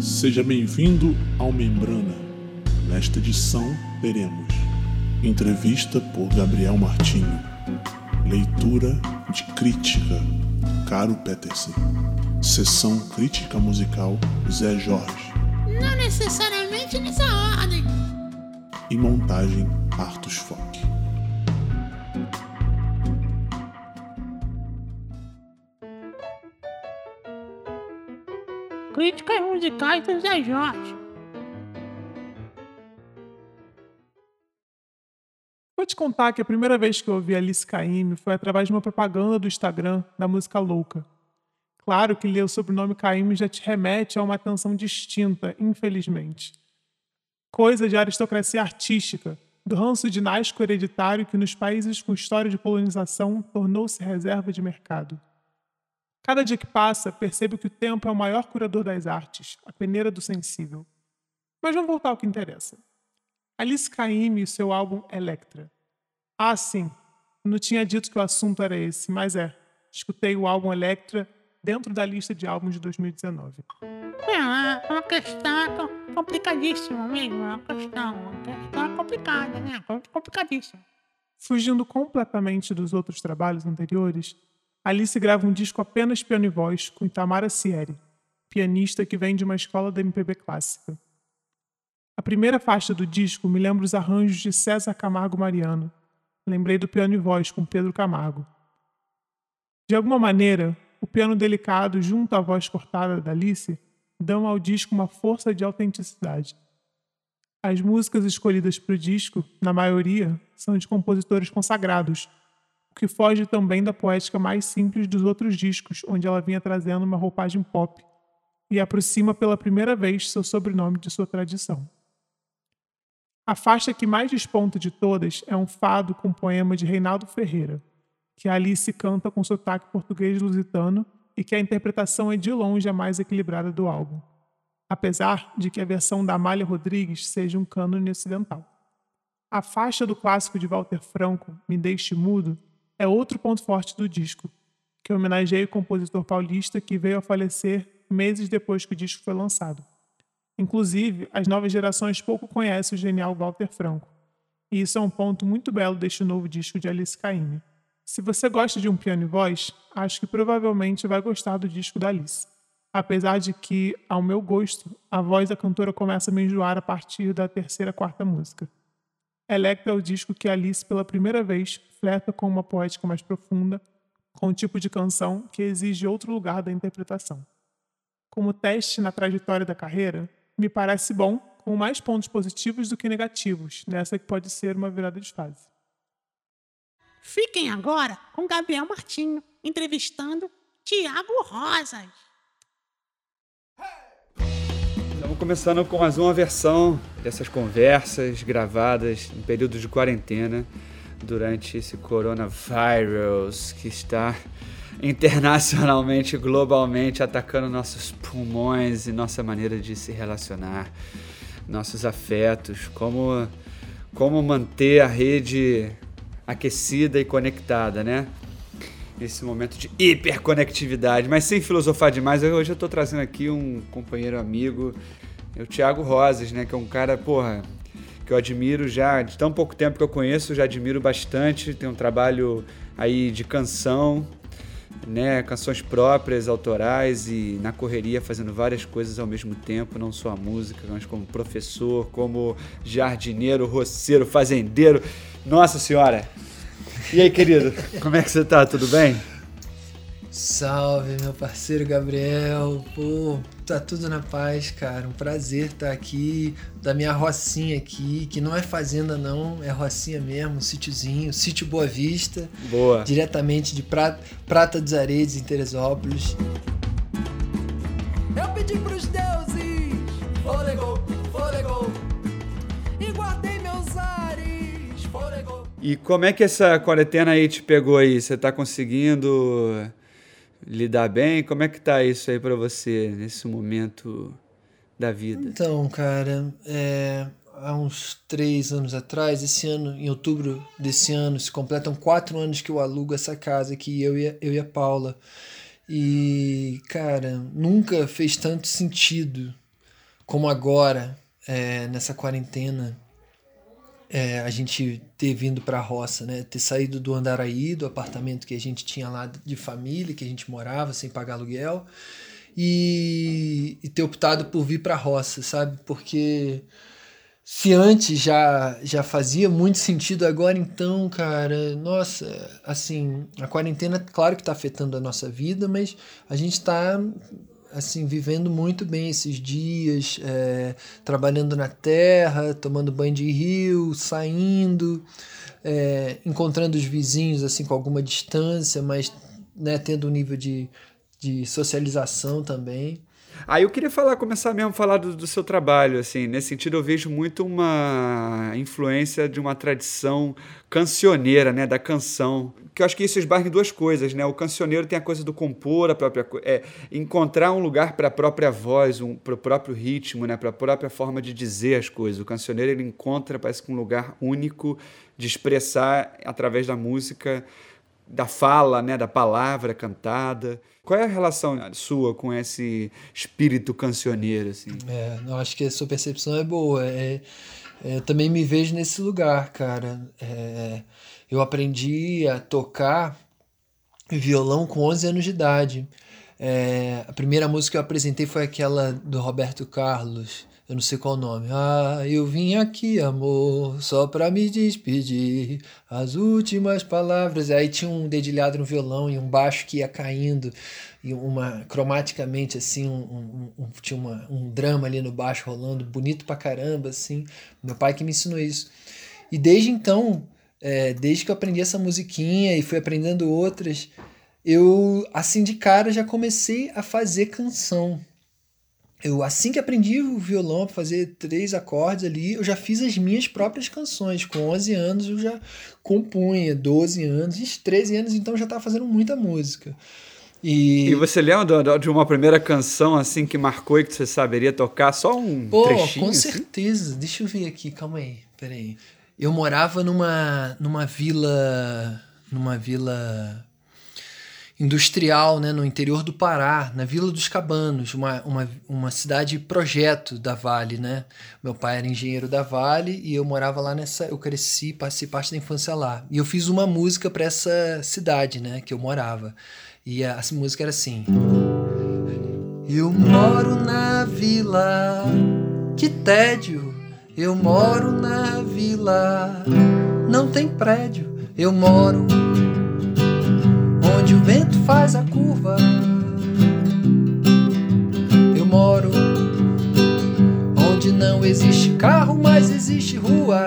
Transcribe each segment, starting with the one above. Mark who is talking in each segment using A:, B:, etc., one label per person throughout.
A: Seja bem-vindo ao Membrana. Nesta edição teremos entrevista por Gabriel Martinho, leitura de crítica Caro Peterson, sessão crítica musical Zé Jorge
B: Não necessariamente nessa ordem.
A: e montagem Artus Fock.
B: Críticas musicais do Zé Jorge.
C: Vou te contar que a primeira vez que eu ouvi Alice Caymmi foi através de uma propaganda do Instagram da música Louca. Claro que ler o sobrenome Caymmi já te remete a uma atenção distinta, infelizmente. Coisa de aristocracia artística, do ranço dinástico hereditário que nos países com história de colonização tornou-se reserva de mercado. Cada dia que passa, percebo que o tempo é o maior curador das artes, a peneira do sensível. Mas vamos voltar ao que interessa. Alice Caymmi e seu álbum Electra. Ah, sim. Não tinha dito que o assunto era esse, mas é. Escutei o álbum Electra dentro da lista de álbuns de 2019.
B: É, é uma questão co- complicadíssima mesmo. É uma questão, uma questão complicada, né? Complicadíssima.
C: Fugindo completamente dos outros trabalhos anteriores, Alice grava um disco apenas piano e voz com Itamara Sieri, pianista que vem de uma escola da MPB clássica. A primeira faixa do disco me lembra os arranjos de César Camargo Mariano. Lembrei do piano e voz com Pedro Camargo. De alguma maneira, o piano delicado junto à voz cortada da Alice dão ao disco uma força de autenticidade. As músicas escolhidas para o disco, na maioria, são de compositores consagrados, que foge também da poética mais simples dos outros discos, onde ela vinha trazendo uma roupagem pop e aproxima pela primeira vez seu sobrenome de sua tradição. A faixa que mais desponta de todas é um fado com poema de Reinaldo Ferreira, que Alice canta com sotaque português lusitano e que a interpretação é de longe a mais equilibrada do álbum, apesar de que a versão da Amália Rodrigues seja um cânone ocidental. A faixa do clássico de Walter Franco, Me Deixe Mudo, é outro ponto forte do disco, que homenageia o compositor paulista que veio a falecer meses depois que o disco foi lançado. Inclusive, as novas gerações pouco conhecem o genial Walter Franco, e isso é um ponto muito belo deste novo disco de Alice Caymmi. Se você gosta de um piano e voz, acho que provavelmente vai gostar do disco da Alice. Apesar de que, ao meu gosto, a voz da cantora começa a me enjoar a partir da terceira, quarta música. Electra é o disco que Alice, pela primeira vez, flerta com uma poética mais profunda, com um tipo de canção que exige outro lugar da interpretação. Como teste na trajetória da carreira, me parece bom, com mais pontos positivos do que negativos, nessa que pode ser uma virada de fase.
B: Fiquem agora com Gabriel Martinho entrevistando Tiago Rosas.
D: Começando com mais uma versão dessas conversas gravadas em período de quarentena durante esse coronavírus que está internacionalmente, globalmente atacando nossos pulmões e nossa maneira de se relacionar, nossos afetos, como como manter a rede aquecida e conectada, né? Nesse momento de hiperconectividade, mas sem filosofar demais, hoje eu tô trazendo aqui um companheiro amigo, o Thiago Rosas, né? Que é um cara, porra, que eu admiro já, de tão pouco tempo que eu conheço, já admiro bastante. Tem um trabalho aí de canção, né? Canções próprias, autorais e na correria fazendo várias coisas ao mesmo tempo, não só a música, mas como professor, como jardineiro, roceiro, fazendeiro. Nossa senhora! E aí, querido? Como é que você tá? Tudo bem?
E: Salve, meu parceiro Gabriel. Pô, tá tudo na paz, cara. Um prazer estar aqui, da minha rocinha aqui, que não é fazenda não, é rocinha mesmo, um sítiozinho, sítio Boa Vista,
D: Boa.
E: diretamente de Prata, Prata dos Areias, em Teresópolis. Eu pedi pros deuses, fôlego, fôlego, e guardei meus ares, fôlego.
D: E como é que essa quarentena aí te pegou aí? Você tá conseguindo lidar bem? Como é que tá isso aí pra você nesse momento da vida?
E: Então, cara, é, há uns três anos atrás, esse ano, em outubro desse ano, se completam quatro anos que eu alugo essa casa aqui, eu e a, eu e a Paula. E, cara, nunca fez tanto sentido como agora, é, nessa quarentena, é, a gente ter vindo para a roça, né? Ter saído do Andaraí, do apartamento que a gente tinha lá de família, que a gente morava sem pagar aluguel, e, e ter optado por vir para a roça, sabe? Porque se antes já, já fazia muito sentido, agora então, cara, nossa, assim, a quarentena, claro que está afetando a nossa vida, mas a gente está assim vivendo muito bem esses dias, é, trabalhando na terra, tomando banho de rio, saindo, é, encontrando os vizinhos assim com alguma distância, mas né, tendo um nível de, de socialização também.
D: Aí eu queria falar, começar mesmo a falar do, do, seu trabalho, assim, nesse sentido eu vejo muito uma influência de uma tradição cancioneira, né, da canção, que eu acho que isso esbarra em duas coisas, né, o cancioneiro tem a coisa do compor a própria, é, encontrar um lugar para a própria voz, um, para o próprio ritmo, né, para a própria forma de dizer as coisas, o cancioneiro ele encontra, parece que um lugar único de expressar através da música, da fala, né, da palavra cantada, qual é a relação sua com esse espírito cancioneiro? Assim?
E: É, eu acho que a sua percepção é boa. É, é, eu também me vejo nesse lugar, cara. É, eu aprendi a tocar violão com 11 anos de idade. É, a primeira música que eu apresentei foi aquela do Roberto Carlos, eu não sei qual o nome. Ah, eu vim aqui, amor, só pra me despedir. As últimas palavras. Aí tinha um dedilhado no violão e um baixo que ia caindo. E uma, cromaticamente, assim, um, um, um tinha uma, um drama ali no baixo rolando, bonito pra caramba, assim. Meu pai que me ensinou isso. E desde então, é, desde que eu aprendi essa musiquinha e fui aprendendo outras, eu, assim de cara, já comecei a fazer canção eu assim que aprendi o violão para fazer três acordes ali, eu já fiz as minhas próprias canções. Com 11 anos eu já compunha, 12 anos, 13 anos então eu já estava fazendo muita música.
D: E... e você lembra de uma primeira canção assim que marcou e que você saberia tocar? Só um Pô, trechinho?
E: com
D: assim?
E: certeza. Deixa eu ver aqui, calma aí, peraí. Eu morava numa, numa vila, numa vila industrial né, no interior do Pará, na Vila dos Cabanos, uma, uma, uma cidade projeto da Vale. Né? Meu pai era engenheiro da Vale e eu morava lá nessa. Eu cresci, passei parte da infância lá. E eu fiz uma música para essa cidade né, que eu morava. E a, a música era assim. Eu moro na vila, que tédio. Eu moro na vila, não tem prédio. Eu moro onde o vento faz a curva. Eu moro onde não existe carro, mas existe rua.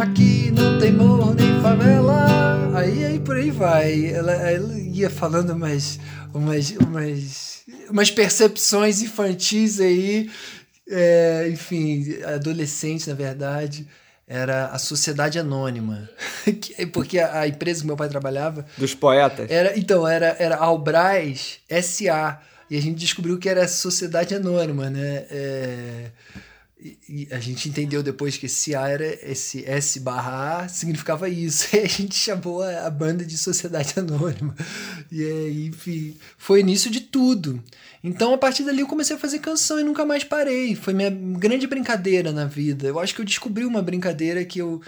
E: Aqui não tem morro nem favela. Aí, aí por aí vai. Ela, ela ia falando umas, umas, umas, umas percepções infantis aí. É, enfim, adolescente, na verdade era a Sociedade Anônima. Porque a, empresa que meu pai trabalhava.
D: Dos poetas?
E: Era, então, era, era Albraz SA. E a gente descobriu que era Sociedade Anônima, né? É, e, a gente entendeu depois que esse A era esse S barra A significava isso. E a gente chamou a, a banda de Sociedade Anônima. E aí, enfim, foi início de tudo. Então, a partir dali, eu comecei a fazer canção e nunca mais parei. Foi minha grande brincadeira na vida. Eu acho que eu descobri uma brincadeira que eu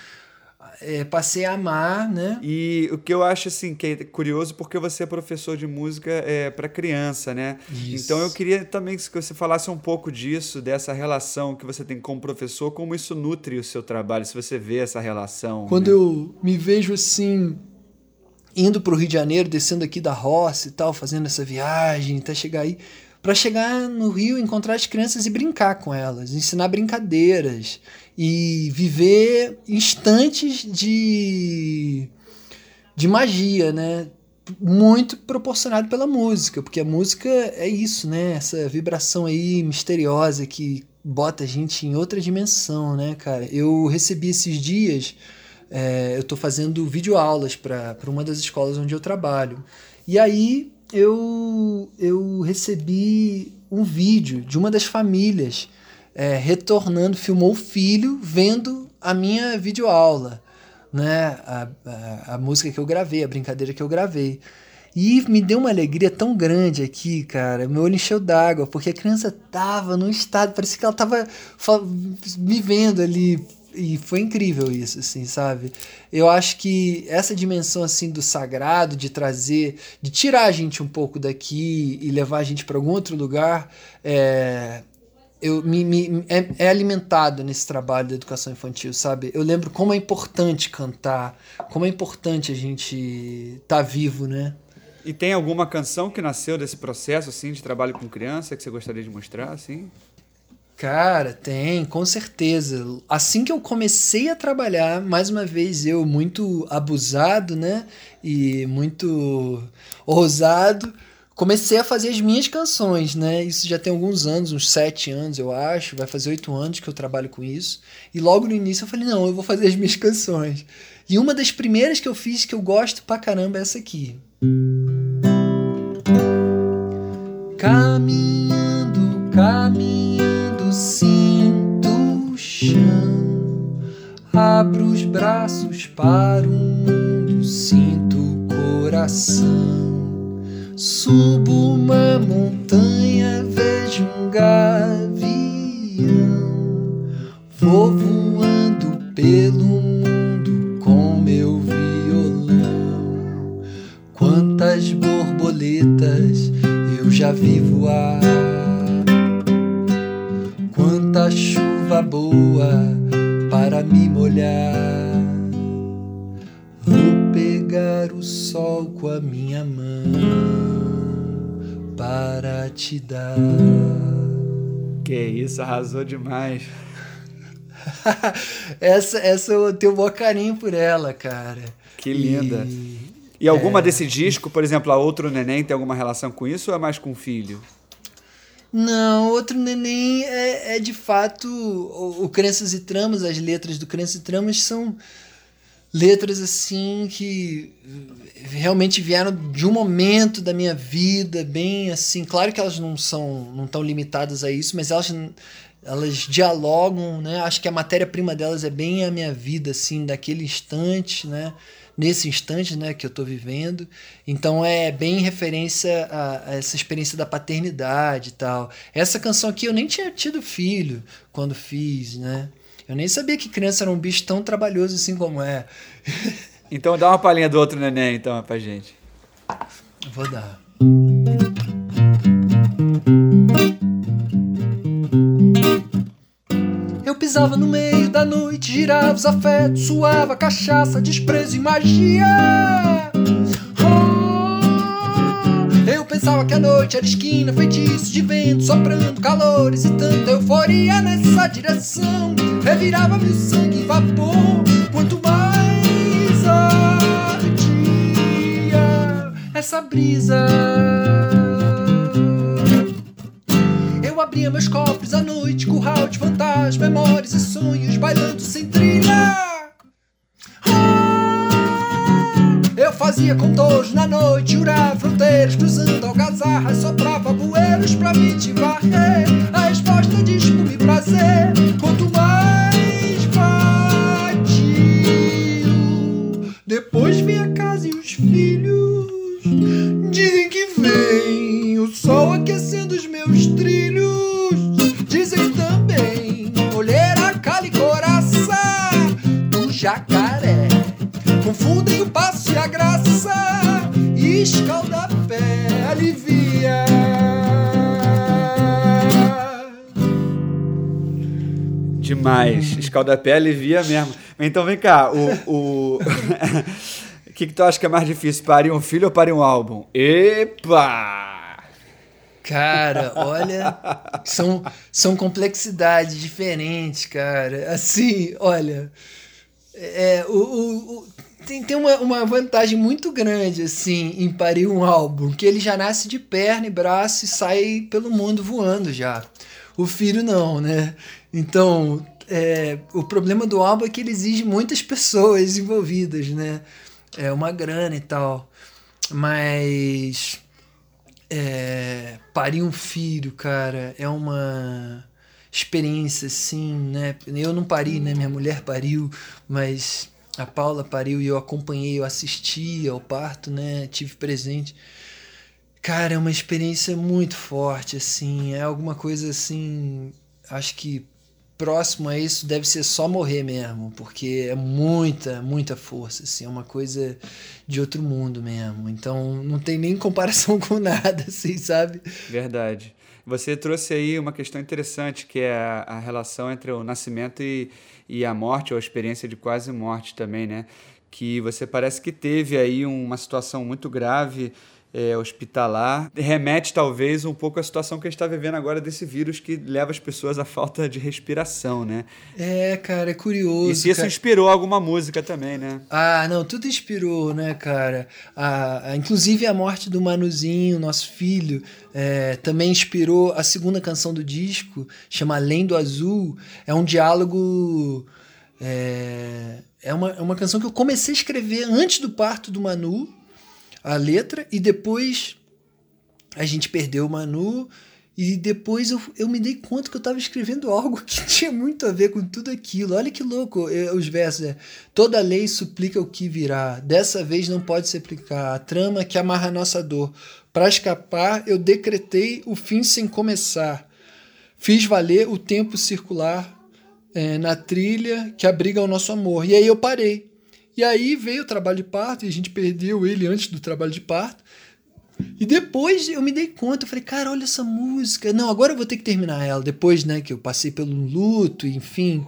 E: é, passei a amar, né?
D: E o que eu acho assim que é curioso porque você é professor de música é, para criança, né? Isso. Então eu queria também que você falasse um pouco disso, dessa relação que você tem com o professor, como isso nutre o seu trabalho, se você vê essa relação.
E: Quando né? eu me vejo assim indo para o Rio de Janeiro, descendo aqui da roça e tal, fazendo essa viagem até chegar aí, para chegar no Rio, encontrar as crianças e brincar com elas, ensinar brincadeiras e viver instantes de de magia, né? Muito proporcionado pela música, porque a música é isso, né? Essa vibração aí misteriosa que bota a gente em outra dimensão, né, cara? Eu recebi esses dias, é, eu estou fazendo videoaulas para uma das escolas onde eu trabalho. E aí eu, eu recebi um vídeo de uma das famílias é, retornando, filmou o filho vendo a minha videoaula, né? A, a, a música que eu gravei, a brincadeira que eu gravei. E me deu uma alegria tão grande aqui, cara. Meu olho encheu d'água, porque a criança tava num estado, parecia que ela tava me vendo ali. E foi incrível isso, assim, sabe? Eu acho que essa dimensão, assim, do sagrado, de trazer, de tirar a gente um pouco daqui e levar a gente para algum outro lugar, é, eu me, me é, é, alimentado nesse trabalho da educação infantil, sabe? Eu lembro como é importante cantar, como é importante a gente estar tá vivo, né?
D: E tem alguma canção que nasceu desse processo assim de trabalho com criança que você gostaria de mostrar assim?
E: Cara, tem, com certeza. Assim que eu comecei a trabalhar, mais uma vez eu muito abusado, né? E muito ousado, comecei a fazer as minhas canções, né? Isso já tem alguns anos, uns sete anos, eu acho. Vai fazer oito anos que eu trabalho com isso. E logo no início eu falei, não, eu vou fazer as minhas canções. E uma das primeiras que eu fiz que eu gosto pra caramba é essa aqui. Caminhando, caminhando, sinto o chão. Abro os braços para o mundo, sinto o coração. Subo uma montanha, vejo um gavião. Vou voando pelo mundo com meu violão. Quantas borboletas eu já vi voar. Chuva boa para me molhar. Vou pegar o sol com a minha mão para te dar.
D: Que isso, arrasou demais.
E: essa, essa eu tenho um bom carinho por ela, cara.
D: Que linda. E... E alguma é... desse disco, por exemplo, a Outro Neném, tem alguma relação com isso ou é mais com o filho?
E: Não, Outro Neném é, é de fato o, o Crenças e Tramas, as letras do Crenças e Tramas são letras assim que realmente vieram de um momento da minha vida bem assim claro que elas não são não estão limitadas a isso mas elas elas dialogam né acho que a matéria prima delas é bem a minha vida assim daquele instante né nesse instante né, que eu estou vivendo. Então é bem referência a, a, essa experiência da paternidade e tal. Essa canção aqui eu nem tinha tido filho quando fiz, né? Eu nem sabia que criança era um bicho tão trabalhoso assim como é.
D: Então dá uma palhinha do outro neném então pra gente.
E: Vou dar. Pisava no meio da noite, girava os afetos, suava cachaça, desprezo e magia. Oh, eu pensava que a noite era esquina, feitiço de vento, soprando calores e tanta euforia nessa direção. Revirava meu sangue em vapor, quanto mais ardia essa brisa. Abria meus cofres à noite, curral de fantasmas, memórias e sonhos, bailando sem trilha. Ah, eu fazia contornos na noite, jurava fronteiras, cruzando algazarras, soprava bueiros pra me te varrer. A resposta de espuma e prazer, quanto mais e escalda-pé alivia.
D: Demais. Escaldapé alivia mesmo. Então vem cá, o. o... O que, que tu acha que é mais difícil, parir um filho ou parir um álbum? Epa!
E: Cara, olha, são, são complexidades diferentes, cara. Assim, olha, é, o, o, o, tem, tem uma, uma vantagem muito grande, assim, em parir um álbum, que ele já nasce de perna e braço e sai pelo mundo voando já. O filho não, né? Então, é, o problema do álbum é que ele exige muitas pessoas envolvidas, né? É uma grana e tal. Mas é, parir um filho, cara, é uma experiência assim, né? Eu não pari, né? Minha mulher pariu, mas a Paula pariu e eu acompanhei, eu assisti ao parto, né? Tive presente. Cara, é uma experiência muito forte, assim. É alguma coisa assim. Acho que próximo a isso deve ser só morrer mesmo, porque é muita, muita força, assim, é uma coisa de outro mundo mesmo. Então não tem nem comparação com nada, assim, sabe?
D: Verdade. Você trouxe aí uma questão interessante, que é a, relação entre o nascimento e, e a morte, ou a experiência de quase morte também, né? Que você parece que teve aí uma situação muito grave é, hospitalar remete talvez um pouco à situação que a gente está vivendo agora desse vírus que leva as pessoas à falta de respiração, né?
E: É, cara, é curioso.
D: E se isso
E: cara.
D: inspirou alguma música também, né?
E: Ah, não, tudo inspirou, né, cara? A, a, inclusive a morte do Manuzinho, nosso filho, é, também inspirou a segunda canção do disco, chama Além do Azul. É um diálogo. É, é, uma, é uma canção que eu comecei a escrever antes do parto do Manu a letra e depois a gente perdeu o Manu e depois eu, eu me dei conta que eu estava escrevendo algo que tinha muito a ver com tudo aquilo. Olha que louco é, os versos. É, Toda lei suplica o que virá. Dessa vez não pode se aplicar. A trama que amarra a nossa dor. Para escapar, eu decretei o fim sem começar. Fiz valer o tempo circular é, na trilha que abriga o nosso amor. E aí eu parei. E aí veio o trabalho de parto e a gente perdeu ele antes do trabalho de parto. E depois eu me dei conta, eu falei, cara, olha essa música. Não, agora eu vou ter que terminar ela. Depois, né, que eu passei pelo luto, enfim.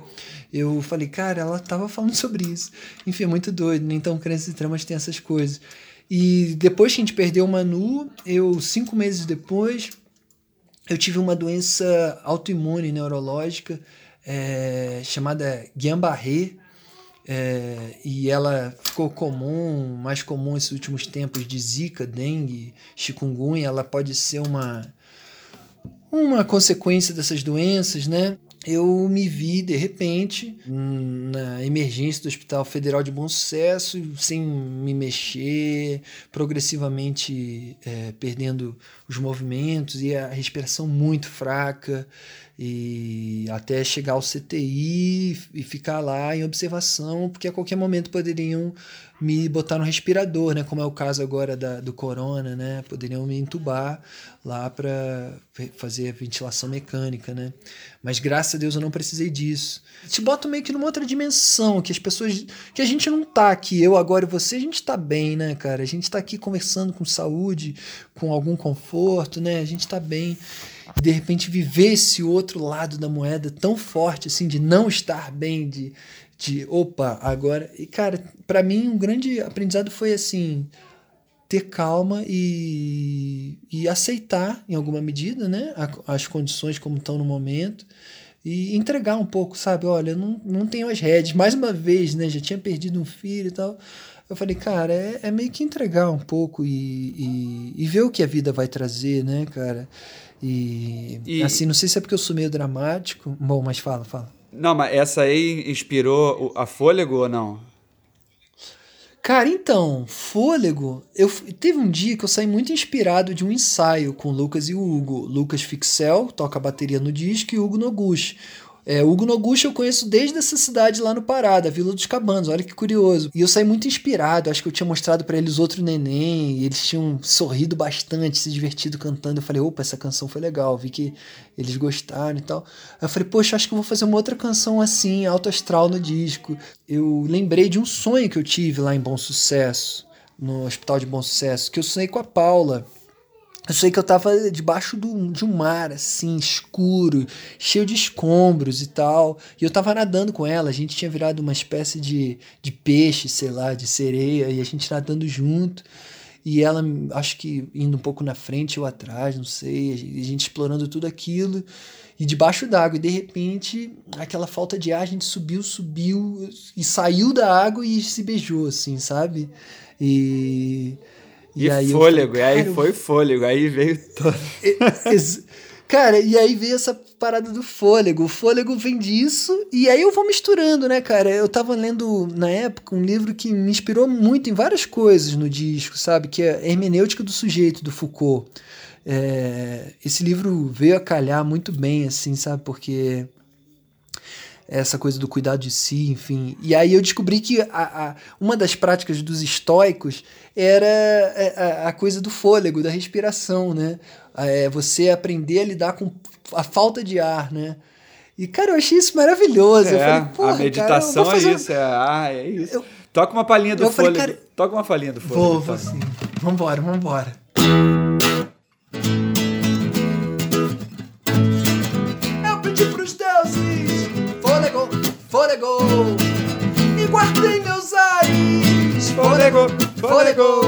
E: Eu falei, cara, ela tava falando sobre isso. Enfim, é muito doido, né? Então, Crenças e Tramas tem essas coisas. E depois que a gente perdeu o Manu, eu, cinco meses depois, eu tive uma doença autoimune neurológica é, chamada Guillain-Barré é, e ela ficou comum, mais comum esses últimos tempos de zika, dengue, chikungunya, ela pode ser uma uma consequência dessas doenças, né? Eu me vi de repente na emergência do Hospital Federal de Bom Sucesso, sem me mexer, progressivamente é, perdendo os movimentos e a respiração muito fraca e até chegar ao CTI e ficar lá em observação, porque a qualquer momento poderiam me botar no respirador, né? Como é o caso agora da, do corona, né? Poderiam me entubar lá para fazer a ventilação mecânica, né? Mas graças a Deus eu não precisei disso. Te bota meio que numa outra dimensão, que as pessoas. que a gente não tá aqui, eu agora e você, a gente tá bem, né, cara? A gente tá aqui conversando com saúde, com algum conforto, né? A gente tá bem de repente viver esse outro lado da moeda tão forte assim de não estar bem de de opa agora. E cara para mim um grande aprendizado foi assim ter calma e, e aceitar em alguma medida né as condições como estão no momento e entregar um pouco sabe? Olha não, não tenho as redes. Mais uma vez né já tinha perdido um filho e tal. Eu falei, cara, é, é meio que entregar um pouco e, e, e, ver o que a vida vai trazer, né, cara? E, e, assim, não sei se é porque eu sou meio dramático. Bom, mas fala, fala.
D: Não, mas essa aí inspirou a Fôlego ou não?
E: Cara, então, Fôlego, eu teve um dia que eu saí muito inspirado de um ensaio com o Lucas e o Hugo. Lucas Fixel toca bateria no disco e Hugo Noguchi. É, Hugo Noguchi eu conheço desde essa cidade lá no Pará, da Vila dos Cabanos, olha que curioso. E eu saí muito inspirado, acho que eu tinha mostrado para eles outro neném, e eles tinham sorrido bastante, se divertido cantando. Eu falei, opa, essa canção foi legal, vi que eles gostaram e tal. Aí eu falei, poxa, acho que eu vou fazer uma outra canção assim, alto astral no disco. Eu lembrei de um sonho que eu tive lá em Bom Sucesso, no Hospital de Bom Sucesso, que eu sonhei com a Paula. Eu sei que eu tava debaixo do, de um mar, assim, escuro, cheio de escombros e tal. E eu tava nadando com ela. A gente tinha virado uma espécie de, de peixe, sei lá, de sereia, e a gente nadando junto. E ela, acho que indo um pouco na frente ou atrás, não sei. A gente explorando tudo aquilo. E debaixo d'água. E de repente, aquela falta de ar, a gente subiu, subiu, e saiu da água e se beijou, assim, sabe? E
D: e, e aí fôlego, falei, e aí foi fôlego, aí veio todo.
E: cara, e aí veio essa parada do fôlego. O fôlego vem disso, e aí eu vou misturando, né, cara? Eu tava lendo na época um livro que me inspirou muito em várias coisas no disco, sabe? Que é Hermenêutica do Sujeito, do Foucault. É, esse livro veio a calhar muito bem, assim, sabe? Porque essa coisa do cuidado de si, enfim. E aí eu descobri que a, a, uma das práticas dos estoicos era é, a, a, coisa do fôlego, da respiração, né? É você aprender a lidar com a falta de ar, né? E, cara, eu achei isso maravilhoso.
D: É, falei, a meditação cara, é isso, é, ah, é isso. Eu, Toca uma palhinha do fôlego. Falei, cara, Toca uma palhinha do fôlego.
E: Vou, vou então. sim. Vambora, vambora. Fôlego, fôlego.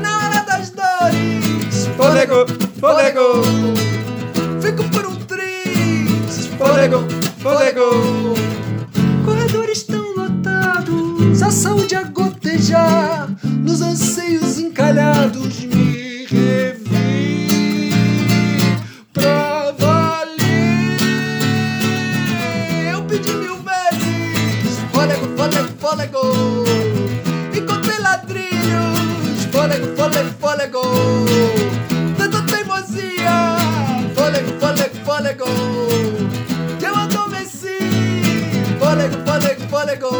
E: Na hora das dores. Fôlego, fôlego. Fico por um triz. Fôlego, fôlego. Corredores tão lotados. A saúde a gotejar. Nos anseios encalhados. Me revi. Fôlego, fôlego. Tanta teimosia. Fôlego, fôlego, fôlego. Que eu adormeci. Fôlego, fôlego, fôlego.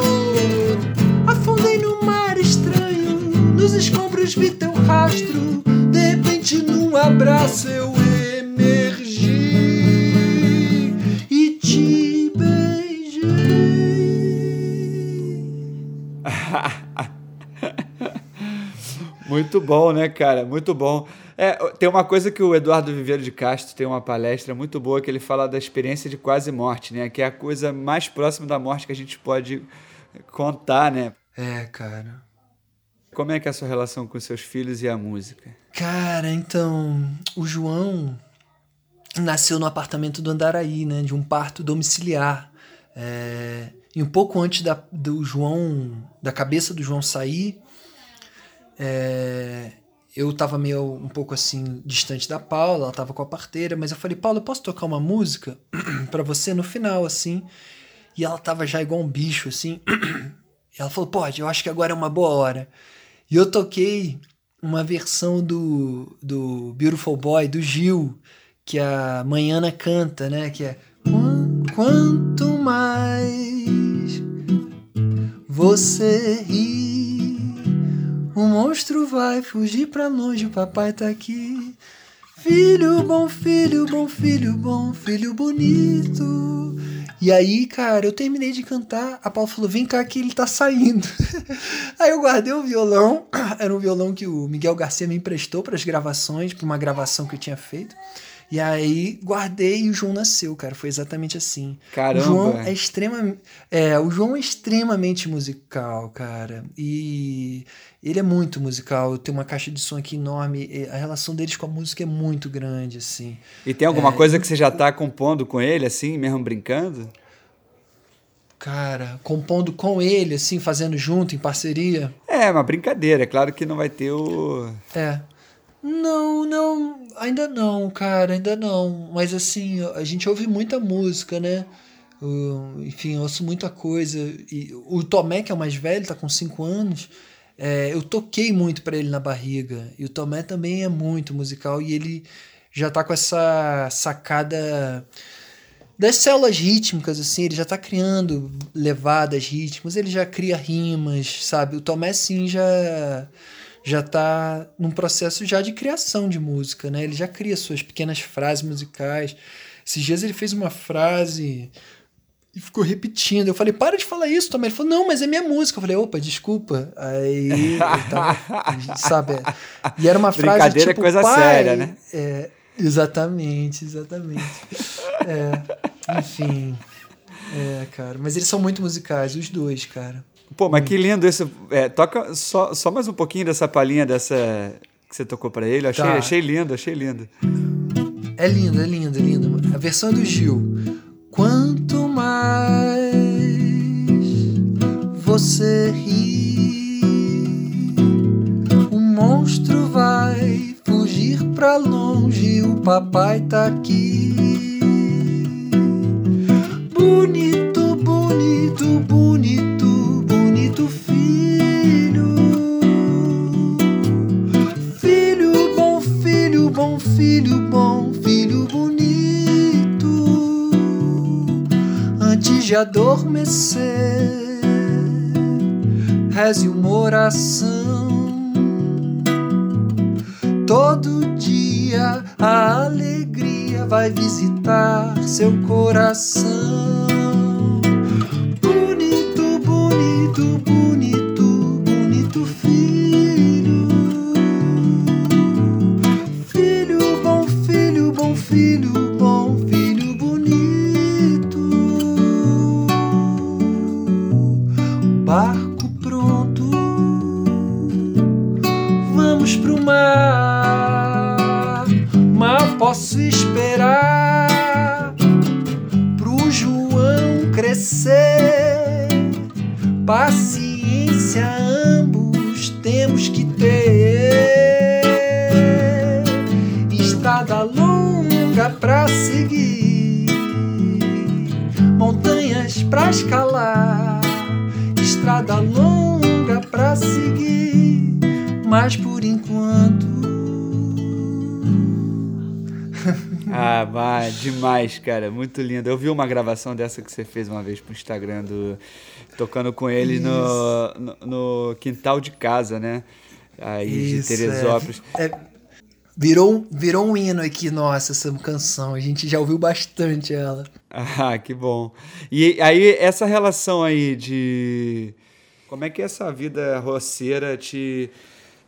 E: Afundei no mar estranho. Nos escombros vi teu rastro. De repente, num abraço, eu
D: Muito bom, né, cara? Muito bom. É, tem uma coisa que o Eduardo Viveiro de Castro tem uma palestra muito boa que ele fala da experiência de quase morte, né? Que é a coisa mais próxima da morte que a gente pode contar, né?
E: É, cara.
D: Como é que é a sua relação com seus filhos e a música?
E: Cara, então, o João nasceu no apartamento do Andaraí, né? De um parto domiciliar. É, e um pouco antes da, do João, da cabeça do João sair, é, eu tava meio um pouco assim distante da Paula, ela tava com a parteira, mas eu falei, Paula, eu posso tocar uma música para você no final, assim? E ela tava já igual um bicho, assim. Ela falou, pode, eu acho que agora é uma boa hora. E eu toquei uma versão do, do Beautiful Boy, do Gil, que a Manhana canta, né? Que é Quanto mais você ri, o monstro vai fugir pra longe, o papai tá aqui. Filho bom, filho bom, filho bom, filho bonito. E aí, cara, eu terminei de cantar, a Paula falou: vem cá que ele tá saindo. aí eu guardei o violão, era um violão que o Miguel Garcia me emprestou para as gravações, para uma gravação que eu tinha feito. E aí guardei e o João nasceu, cara. Foi exatamente assim.
D: Caramba.
E: O João é extremamente, é, o João é extremamente musical, cara. E ele é muito musical. Tem uma caixa de som aqui enorme. A relação deles com a música é muito grande, assim.
D: E tem alguma é, coisa que você já tá compondo com ele, assim, mesmo brincando?
E: Cara, compondo com ele, assim, fazendo junto, em parceria.
D: É, uma brincadeira. É claro que não vai ter o.
E: É. Não, não, ainda não, cara, ainda não. Mas assim, a gente ouve muita música, né? Uh, enfim, eu ouço muita coisa. E o Tomé, que é o mais velho, tá com 5 anos. É, eu toquei muito para ele na barriga. E o Tomé também é muito musical e ele já tá com essa sacada das células rítmicas, assim, ele já tá criando levadas rítmicas, ele já cria rimas, sabe? O Tomé, sim, já já está num processo já de criação de música, né? Ele já cria suas pequenas frases musicais. Esses dias ele fez uma frase e ficou repetindo. Eu falei, para de falar isso, Tomé. Ele falou, não, mas é minha música. Eu falei, opa, desculpa. Aí, tava, sabe? E era uma frase
D: Brincadeira é
E: tipo,
D: é coisa
E: pai,
D: séria, né?
E: É, exatamente, exatamente. É, enfim. É, cara. Mas eles são muito musicais, os dois, cara.
D: Pô, mas que lindo isso. É, toca só, só mais um pouquinho dessa palhinha dessa que você tocou para ele. Achei, tá. achei lindo, achei lindo.
E: É lindo, é lindo, é lindo. A versão do Gil. Quanto mais você ri, o monstro vai fugir pra longe. O papai tá aqui. Bonito, de adormecer, reze uma oração. Todo dia a alegria vai visitar seu coração. Crescer. Paciência, ambos temos que ter. Estrada longa pra seguir, montanhas pra escalar. Estrada longa pra seguir, mas por enquanto.
D: Ah, bah, demais, cara. Muito lindo. Eu vi uma gravação dessa que você fez uma vez pro Instagram do tocando com ele no, no, no quintal de casa, né? Aí
E: Isso,
D: de Teresópolis.
E: É, é, virou, virou um hino aqui, nossa, essa canção. A gente já ouviu bastante ela.
D: Ah, que bom. E aí, essa relação aí de. Como é que essa vida roceira te,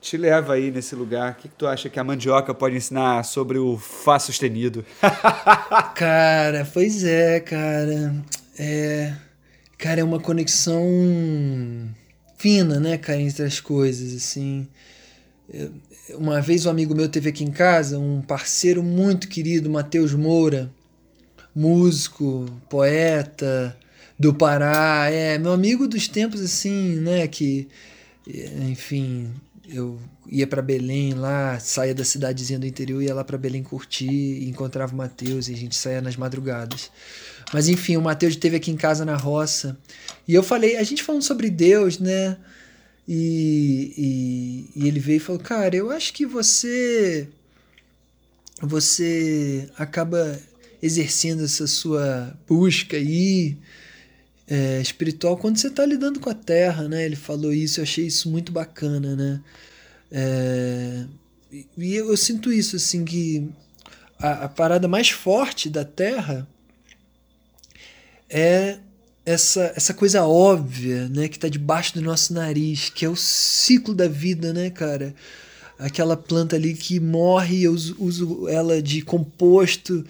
D: te leva aí nesse lugar? O que, que tu acha que a mandioca pode ensinar sobre o Fá sustenido?
E: Cara, pois é, cara. É, cara, é uma conexão fina, né, cara, entre as coisas, assim. Eu- Uma vez um amigo meu teve aqui em casa, um parceiro muito querido, Matheus Moura, músico, poeta do Pará, é meu amigo dos tempos assim, né, que enfim, eu ia para Belém lá, saía da cidadezinha do interior, ia lá para Belém curtir, encontrava o Matheus e a gente saía nas madrugadas. Mas enfim, o Matheus esteve aqui em casa na roça e eu falei, a gente falando sobre Deus, né? E, e, e ele veio e falou, cara, eu acho que você você acaba exercendo essa sua busca aí é, espiritual quando você está lidando com a terra, né? Ele falou isso, eu achei isso muito bacana, né? É, e- eu, eu sinto isso, assim, que a, a parada mais forte da terra é essa, essa coisa óbvia, né? Que está debaixo do nosso nariz, que é o ciclo da vida, né, cara? Aquela planta ali que morre, eu uso ela de composto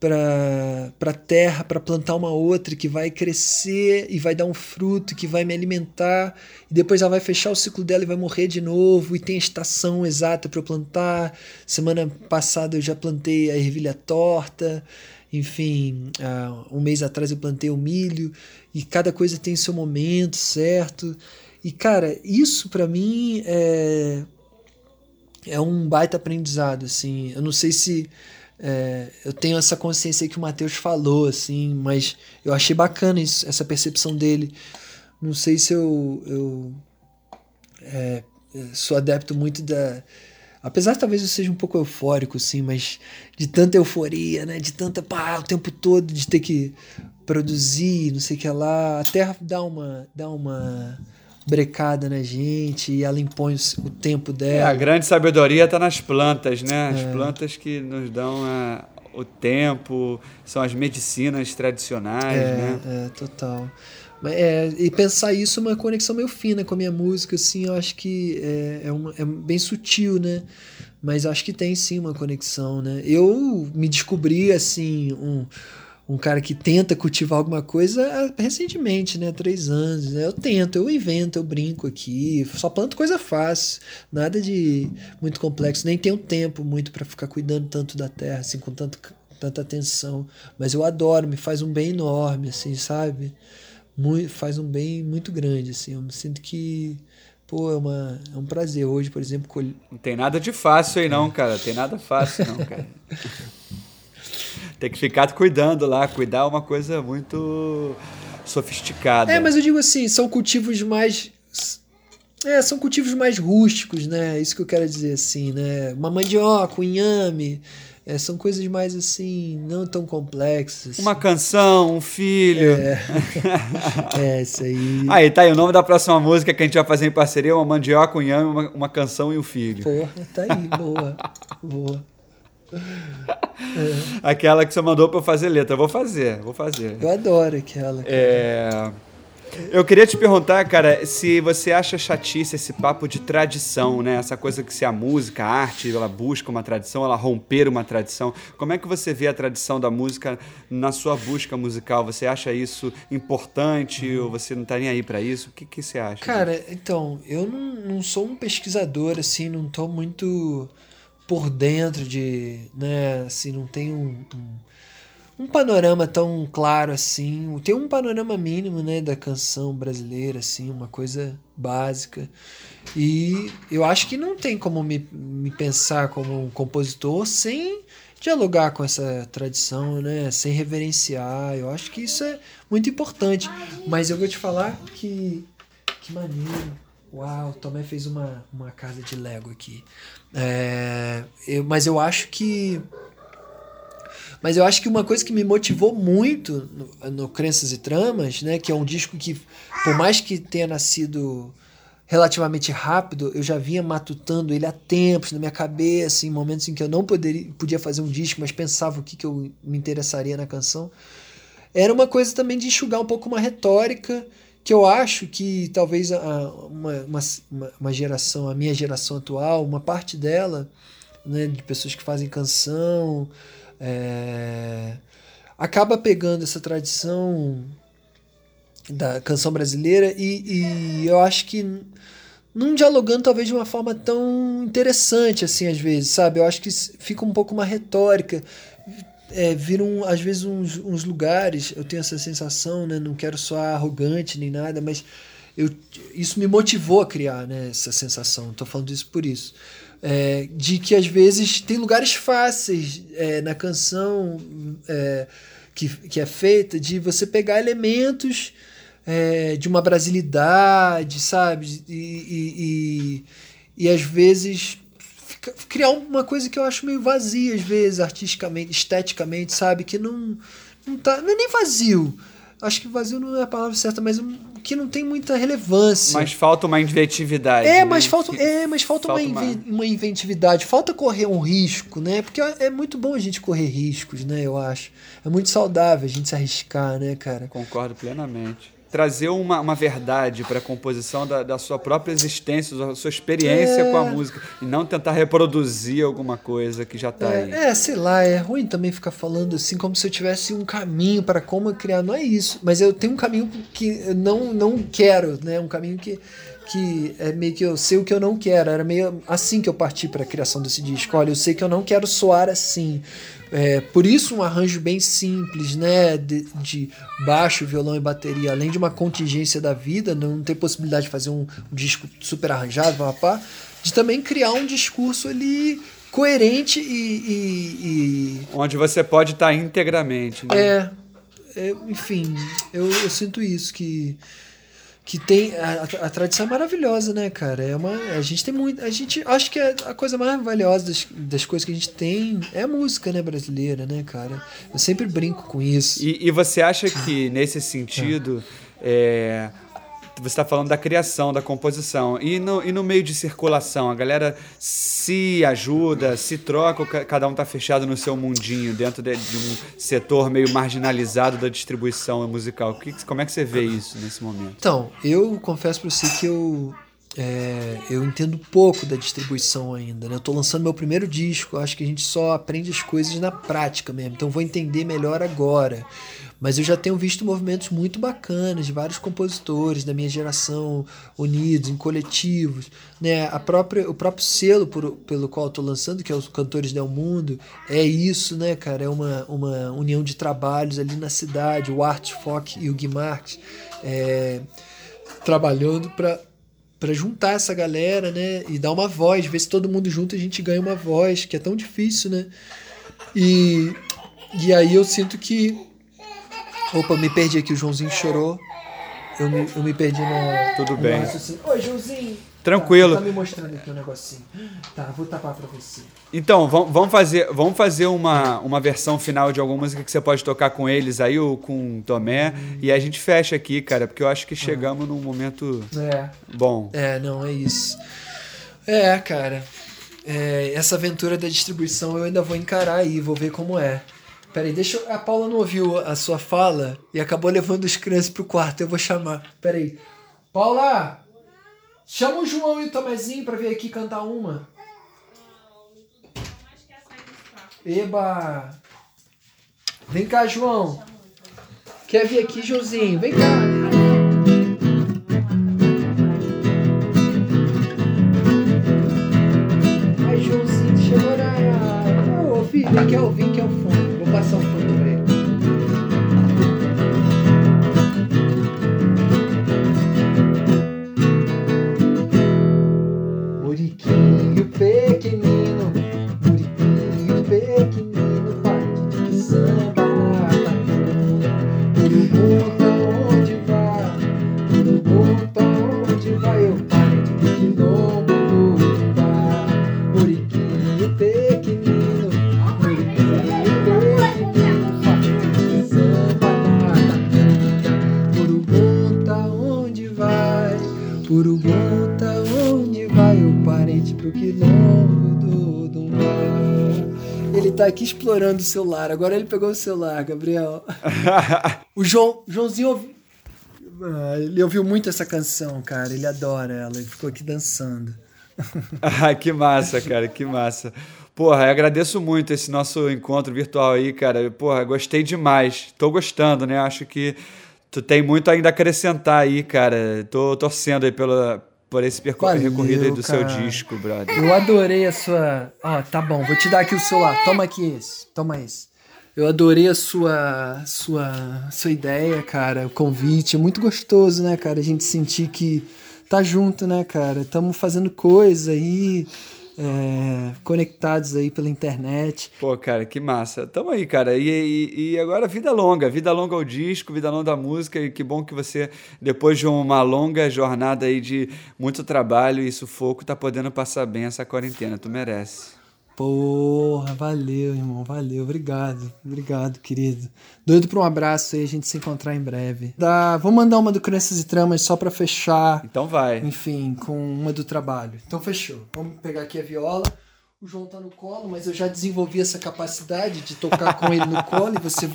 E: para para terra para plantar uma outra que vai crescer e vai dar um fruto que vai me alimentar e depois ela vai fechar o ciclo dela e vai morrer de novo e tem a estação exata para eu plantar. Semana passada eu já plantei a ervilha torta enfim ah, um mês atrás eu plantei o milho e cada coisa tem seu momento certo? E cara isso para mim é é um baita aprendizado assim. Eu não sei se é, eu tenho essa consciência que o Matheus falou, assim, mas eu achei bacana isso, essa percepção dele. Não sei se eu, eu é, sou adepto muito da. Apesar talvez eu seja um pouco eufórico, assim, mas de tanta euforia, né? De tanta pá, o tempo todo, de ter que produzir, não sei o que lá. A Terra dá uma, dá uma brecada na gente e ela impõe o, tempo
D: É,
E: dela.
D: a grande sabedoria está nas plantas, né? As plantas que nos dão a- o tempo, são as medicinas tradicionais,
E: É,
D: né?
E: é, total. É, e pensar isso é uma conexão meio fina com a minha música, assim, eu acho que é, é, uma- é bem sutil, né? Mas acho que tem sim uma conexão, né? Eu me descobri, assim, um, um cara que tenta cultivar alguma coisa recentemente, né? Três anos. Né? Eu tento, eu invento, eu brinco aqui, só planto coisa fácil, nada de muito complexo, nem tenho tempo muito para ficar cuidando tanto da terra, assim, com tanto, tanta atenção. Mas eu adoro, me faz um bem enorme, assim, sabe? Muito, faz um bem muito grande, assim. Eu me sinto que, pô, é, uma, é um prazer. Hoje, por exemplo, colher.
D: Não tem nada de fácil aí não, cara. Tem nada fácil não, cara. tem que ficar cuidando lá. Cuidar é uma coisa muito sofisticada.
E: É, mas eu digo assim, são cultivos mais. É, são cultivos mais rústicos, né? Isso que eu quero dizer, assim, né? Uma mandioca, um inhame, É, são coisas mais assim, não tão complexas.
D: Uma canção, um filho.
E: É, é isso aí.
D: Aí, tá aí o nome da próxima música que a gente vai fazer em parceria: uma mandioca, um inhame, uma, uma canção e um filho.
E: Porra, tá aí, boa. boa.
D: Aquela que você mandou pra eu fazer letra. Eu vou fazer, vou fazer.
E: Eu adoro aquela.
D: É. Eu queria te perguntar, cara, se você acha chatice esse papo de tradição, né? Essa coisa que se a música, a arte, ela busca uma tradição, ela romper uma tradição. Como é que você vê a tradição da música na sua busca musical? Você acha isso importante ou você não tá nem aí pra isso? O que, que você acha?
E: Cara, então, eu não, não sou um pesquisador, assim, não tô muito por dentro de, né, assim, não tenho um, um, um panorama tão claro assim. Tem um panorama mínimo, né, da canção brasileira, assim, uma coisa básica. E eu acho que não tem como me, me pensar como um compositor sem dialogar com essa tradição, né, sem reverenciar. Eu acho que isso é muito importante. Mas eu vou te falar que que maneiro. Uau, Tomé fez uma, uma casa de Lego aqui. É, eu- mas eu acho que. Mas eu acho que uma coisa que me motivou muito no, no Crenças e Tramas, né? Que é um disco que, por mais que tenha nascido relativamente rápido, eu já vinha matutando ele há tempos na minha cabeça, em momentos em que eu não poderia, podia fazer um disco, mas pensava o que, que eu me interessaria na canção era uma coisa também de enxugar um pouco uma retórica que eu acho que talvez a, uma, uma, uma- geração, a minha geração atual, uma parte dela, né, de pessoas que fazem canção, é, acaba pegando essa tradição da canção brasileira e, e eu acho que não dialogando talvez de uma forma tão interessante assim às vezes, sabe? Eu acho que fica um pouco uma retórica é, viram às vezes uns, uns lugares, eu tenho essa sensação, né? Não quero soar arrogante nem nada, mas eu, isso me motivou a criar né, essa sensação. Estou falando isso por isso. É, de que às vezes tem lugares fáceis é, na canção é, que, que é feita de você pegar elementos é, de uma brasilidade, sabe? E, e, e, e às vezes criar uma coisa que eu acho meio vazia, às vezes, artisticamente, esteticamente, sabe? Que não, não tá. Não é nem vazio. Acho que vazio não é a palavra certa, mas um- que não tem muita relevância.
D: Mas falta uma inventividade.
E: É,
D: né?
E: mas falta, é, mas falta,
D: falta
E: uma, inven- uma inventividade, falta correr um risco, né? Porque é é muito bom a gente correr riscos, né? Eu acho. É muito saudável a gente se arriscar, né, cara?
D: Concordo plenamente. Trazer uma, uma verdade para a composição da, da sua própria existência, da sua experiência
E: É.
D: com a música. E não tentar reproduzir alguma coisa que já está aí.
E: É, é, sei lá, é ruim também ficar falando assim como se eu tivesse um caminho para como criar. Não é isso, mas eu tenho um caminho que eu não, não quero, né? Um caminho que, que é meio que eu sei o que eu não quero. Era meio assim que eu parti para a criação desse disco. Olha, eu sei que eu não quero soar assim. É, por isso um arranjo bem simples, né? De, de baixo, violão e bateria, além de uma contingência da vida, não ter possibilidade de fazer um, um disco super arranjado, pá, pá, pá, de também criar um discurso ali coerente e. e-
D: Onde você pode estar integramente.
E: e-
D: Né?
E: é, é, enfim, eu, eu sinto isso, que. Que tem. A, a tradição é maravilhosa, né, cara? É uma, a gente tem muito. A gente. Acho que é a coisa mais valiosa das, das coisas que a gente tem é a música, né, brasileira, né, cara? Eu sempre brinco com isso.
D: E, e você acha que, nesse sentido, é, você está falando da criação, da composição, e no, e no meio de circulação, a galera se ajuda, se troca, ou ca- cada um está fechado no seu mundinho, dentro de, de um setor meio marginalizado da distribuição musical? Que- como é que você vê isso nesse momento?
E: Então, eu confesso pra você que eu, é, eu entendo pouco da distribuição ainda. Né? Eu tô lançando meu primeiro disco, acho que a gente só aprende as coisas na prática mesmo, então vou entender melhor agora. Mas eu já tenho visto movimentos muito bacanas de vários compositores da minha geração unidos em coletivos, né? A própria, o próprio selo por- pelo qual tô lançando, que é os Cantores Del Mundo, é isso, né, cara? É uma, uma união de trabalhos ali na cidade, o Art Fock e o Gui Marques, é, trabalhando para para juntar essa galera, né, e dar uma voz, ver se todo mundo junto a gente ganha uma voz, que é tão difícil, né? E e aí eu sinto que opa, me perdi aqui, o Joãozinho chorou. eu me, eu me perdi no.
D: Tudo
E: no
D: bem.
E: raciocínio. Oi, Joãozinho.
D: Tranquilo.
E: Tá, tá me mostrando aqui um negocinho. Tá, vou tapar pra você.
D: Então, vam- vamos fazer, vamos fazer uma, uma versão final de alguma música que você pode tocar com eles aí, ou com o Tomé, e a gente fecha aqui, cara, porque eu acho que chegamos num momento
E: É.
D: bom.
E: É, não, é isso. É, cara. É, essa aventura da distribuição eu ainda vou encarar aí, vou ver como é. Peraí, deixa eu. A Paula não ouviu a sua fala e acabou levando os crianças pro quarto. Eu vou chamar. Peraí. Paula! Chama o João e o Tomezinho pra vir aqui cantar uma. Eba! Vem cá, João. Quer vir aqui, Joãozinho? Vem cá. Quer ouvir, quer o fone. Vou passar aqui explorando o celular. Agora ele pegou o celular, Gabriel. O João, Joãozinho ouvi- Ah, ele ouviu muito essa canção, cara. Ele adora ela. Ele ficou aqui dançando.
D: Ah, que massa, cara, que massa. Porra, eu agradeço muito esse nosso encontro virtual aí, cara. Porra, gostei demais. Tô gostando, né? Acho que tu tem muito ainda a acrescentar aí, cara. Tô torcendo aí pela, por esse percurso recorrido aí do seu
E: cara.
D: disco, brother.
E: Eu adorei a sua. Ó, tá bom, vou te dar aqui o celular. Toma aqui esse. Toma esse. Eu adorei a sua, sua, sua ideia, cara, o convite. É muito gostoso, né, cara? A gente sentir que tá junto, né, cara? Estamos fazendo coisa aí, é, conectados aí pela internet.
D: Pô, cara, que massa. Tamo aí, cara. E, e, e agora vida longa, vida longa ao disco, vida longa à música. E que bom que você, depois de uma longa jornada aí de muito trabalho e sufoco, tá podendo passar bem essa quarentena. Tu merece.
E: Porra, valeu, irmão, valeu, obrigado, obrigado, querido. Doido pra um abraço aí, a gente se encontrar em breve. Dá, vou mandar uma do Crianças e Tramas só pra fechar,
D: Então vai.
E: enfim, com uma do trabalho. Então fechou. Vamos pegar aqui a viola. O João tá no colo, mas eu já desenvolvi essa capacidade de tocar com ele no colo e você.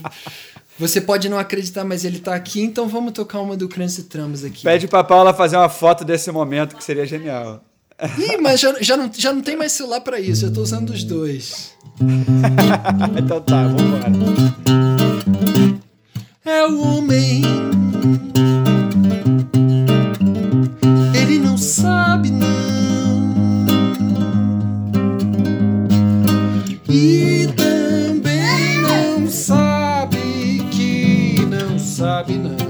E: Você pode não acreditar, mas ele tá aqui, então vamos tocar uma do Crianças e Tramas aqui.
D: Pede pra Paula fazer uma foto desse momento que seria genial.
E: Ih, mas já, já, não, já não tem mais celular pra isso, eu tô usando os dois.
D: então tá, vambora.
E: é o homem. Ele não sabe, não. E também não sabe que não sabe, não.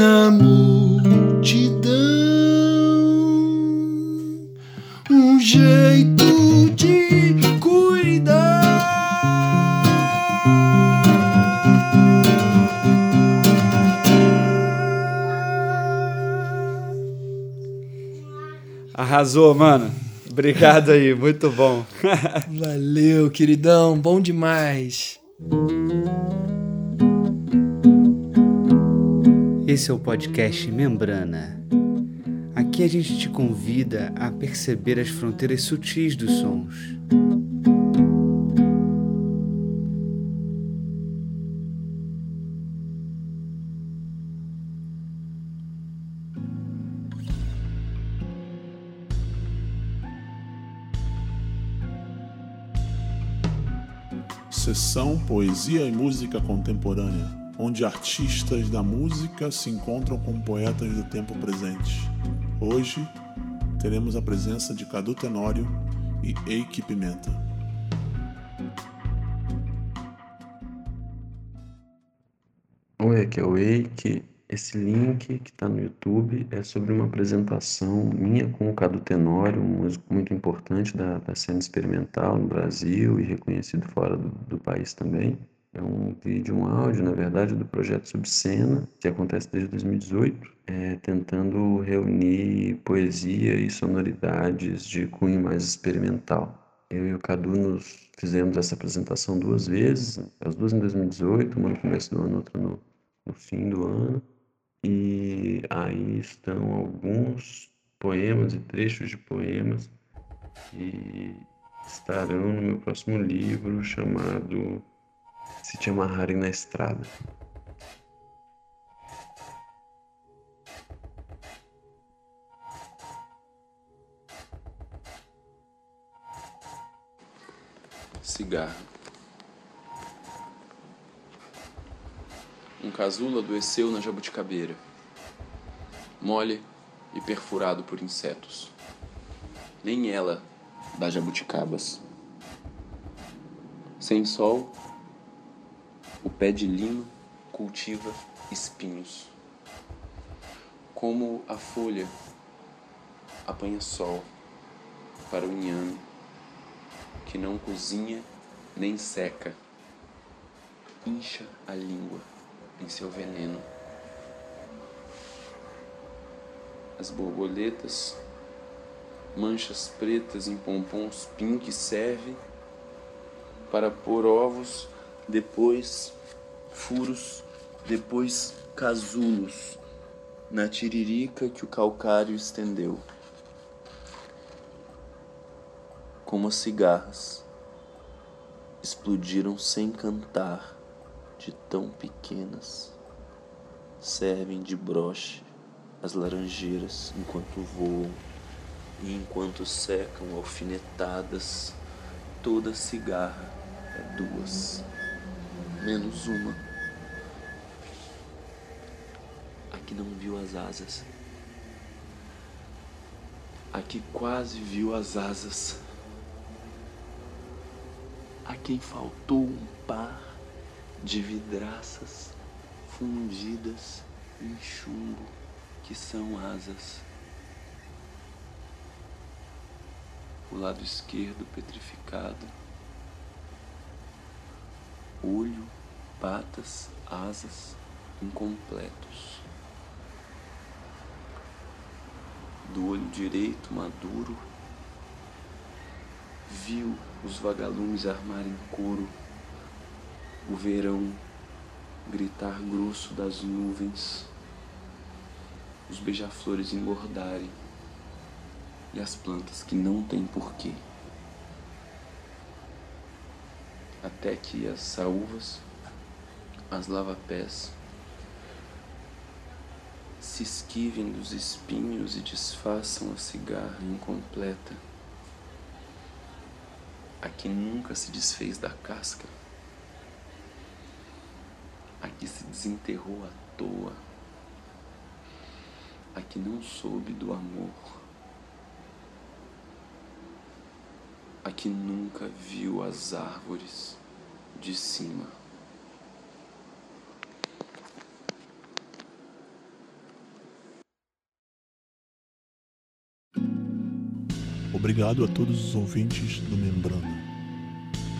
E: Na multidão um jeito de cuidar.
D: Arrasou, mano. Obrigado aí, muito bom.
E: Valeu, queridão, bom demais.
D: Esse é o podcast Membrana. Aqui a gente te convida a perceber as fronteiras sutis dos sons.
A: Sessão Poesia e Música Contemporânea, onde artistas da música se encontram com poetas do tempo presente. Hoje teremos a presença de Cadu Tenório e Eike Pimenta.
F: Oi, aqui é o Eike. Esse link que está no YouTube é sobre uma apresentação minha com o Cadu Tenório, um músico muito importante da, da cena experimental no Brasil e reconhecido fora do, do país também. É um vídeo, um áudio, na verdade, do projeto Subcena, que acontece desde 2018, é, tentando reunir poesia e sonoridades de cunho mais experimental. Eu e o Cadu nos fizemos essa apresentação duas vezes, as duas em 2018, uma no começo do ano, outra no, no fim do ano. E aí estão alguns poemas e trechos de poemas que estarão no meu próximo livro chamado Se Te Amarrarem na Estrada.
G: Cigarro. Um casulo adoeceu na jabuticabeira, mole e perfurado por insetos. Nem ela dá jabuticabas. Sem sol, o pé de lima cultiva espinhos. Como a folha apanha sol para o inhame, que não cozinha nem seca, incha a língua em seu veneno. As borboletas, manchas pretas em pompons pink servem para pôr ovos, depois furos, depois casulos na tiririca que o calcário estendeu. Como as cigarras explodiram sem cantar de tão pequenas servem de broche as laranjeiras enquanto voam e enquanto secam alfinetadas toda cigarra é duas menos uma. Aqui não viu as asas. Aqui quase viu as asas. A quem faltou um par de vidraças fundidas em chumbo que são asas. O lado esquerdo petrificado, olho, patas, asas incompletos. Do olho direito maduro, viu os vagalumes armarem couro o verão gritar grosso das nuvens, os beija-flores engordarem e as plantas que não têm porquê. Até que as saúvas, as lavapés, se esquivem dos espinhos e desfaçam a cigarra incompleta, a que nunca se desfez da casca a que se desenterrou à toa, a que não soube do amor, a que nunca viu as árvores de cima.
A: Obrigado a todos os ouvintes do Membrana.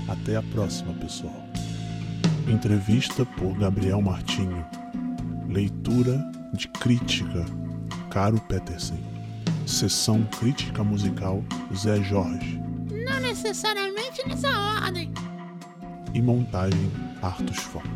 A: Até a próxima, pessoal. Entrevista por Gabriel Martinho. Leitura de crítica, Caro Petersen. Sessão Crítica Musical, Zé Jorge.
B: Necessariamente nessa ordem.
A: E montagem, Artus Fock.